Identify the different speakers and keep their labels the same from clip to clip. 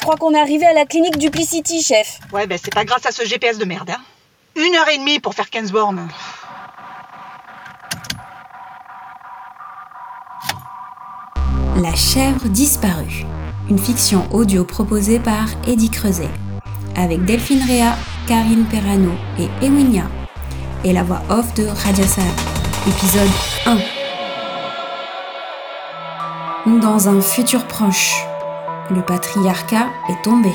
Speaker 1: crois qu'on est arrivé à la clinique Duplicity, chef.
Speaker 2: Ouais, ben c'est pas grâce à ce GPS de merde. Hein. Une heure et demie pour faire 15 bornes.
Speaker 3: La chèvre disparue. Une fiction audio proposée par Eddie Creuset. Avec Delphine Réa, Karine Perrano et Ewinia. Et la voix off de Radia. Épisode 1. Dans un futur proche, le patriarcat est tombé.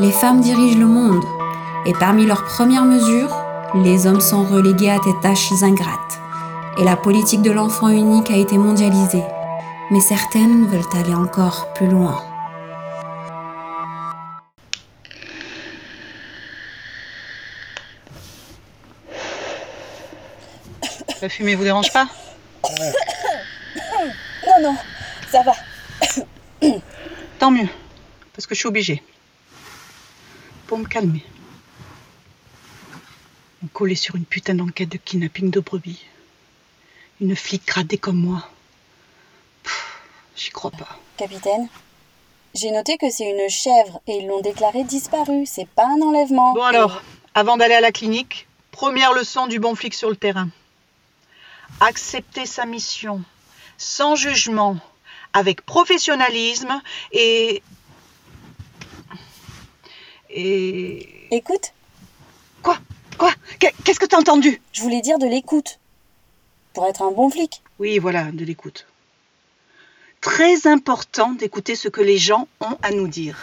Speaker 3: Les femmes dirigent le monde, et parmi leurs premières mesures, les hommes sont relégués à des tâches ingrates, et la politique de l'enfant unique a été mondialisée. Mais certaines veulent aller encore plus loin.
Speaker 2: La fumée vous dérange pas?
Speaker 1: Non, non, ça va.
Speaker 2: Tant mieux, parce que je suis obligée. Pour me calmer. On collait sur une putain d'enquête de kidnapping de brebis. Une flic gradée comme moi. J'y crois pas.
Speaker 1: Capitaine, j'ai noté que c'est une chèvre et ils l'ont déclarée disparue. C'est pas un enlèvement.
Speaker 2: Bon alors, avant d'aller à la clinique, première leçon du bon flic sur le terrain. Accepter sa mission, sans jugement, avec professionnalisme et... Et...
Speaker 1: Écoute,
Speaker 2: Quoi? Quoi? Qu'est- Qu'est-ce que t'as entendu?
Speaker 1: Je voulais dire de l'écoute. Pour être un bon flic.
Speaker 2: Oui, voilà, de l'écoute. Très important d'écouter ce que les gens ont à nous dire.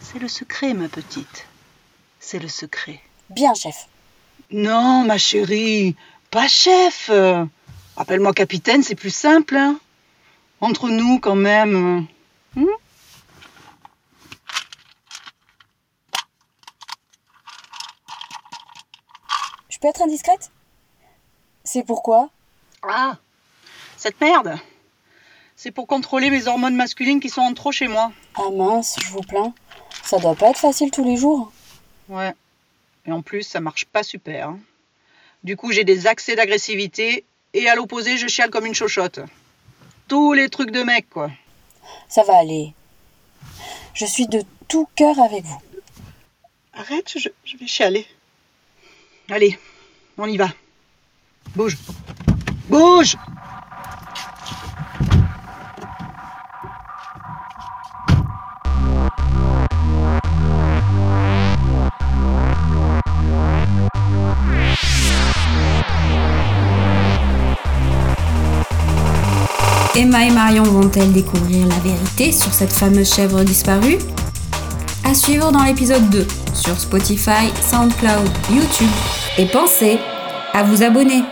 Speaker 2: C'est le secret, ma petite. C'est le secret.
Speaker 1: Bien, chef.
Speaker 2: Non, ma chérie, pas chef. Euh, Appelle-moi capitaine, c'est plus simple. hein. Entre nous, quand même. Hmm
Speaker 1: Je peux être indiscrète? C'est pourquoi?
Speaker 2: Ah, cette merde. C'est pour contrôler mes hormones masculines qui sont en trop chez moi.
Speaker 1: Ah mince, je vous plains. Ça doit pas être facile tous les jours.
Speaker 2: Ouais. Et en plus, ça marche pas super. hein. Du coup, j'ai des accès d'agressivité et à l'opposé, je chiale comme une chochotte. Tous les trucs de mec, quoi.
Speaker 1: Ça va aller. Je suis de tout cœur avec vous.
Speaker 2: Arrête, je, je vais chialer. Allez, on y va. Bouge. Bouge
Speaker 3: Emma et Marion vont-elles découvrir la vérité sur cette fameuse chèvre disparue? À suivre dans l'épisode 2 sur Spotify, SoundCloud, YouTube. Et pensez à vous abonner.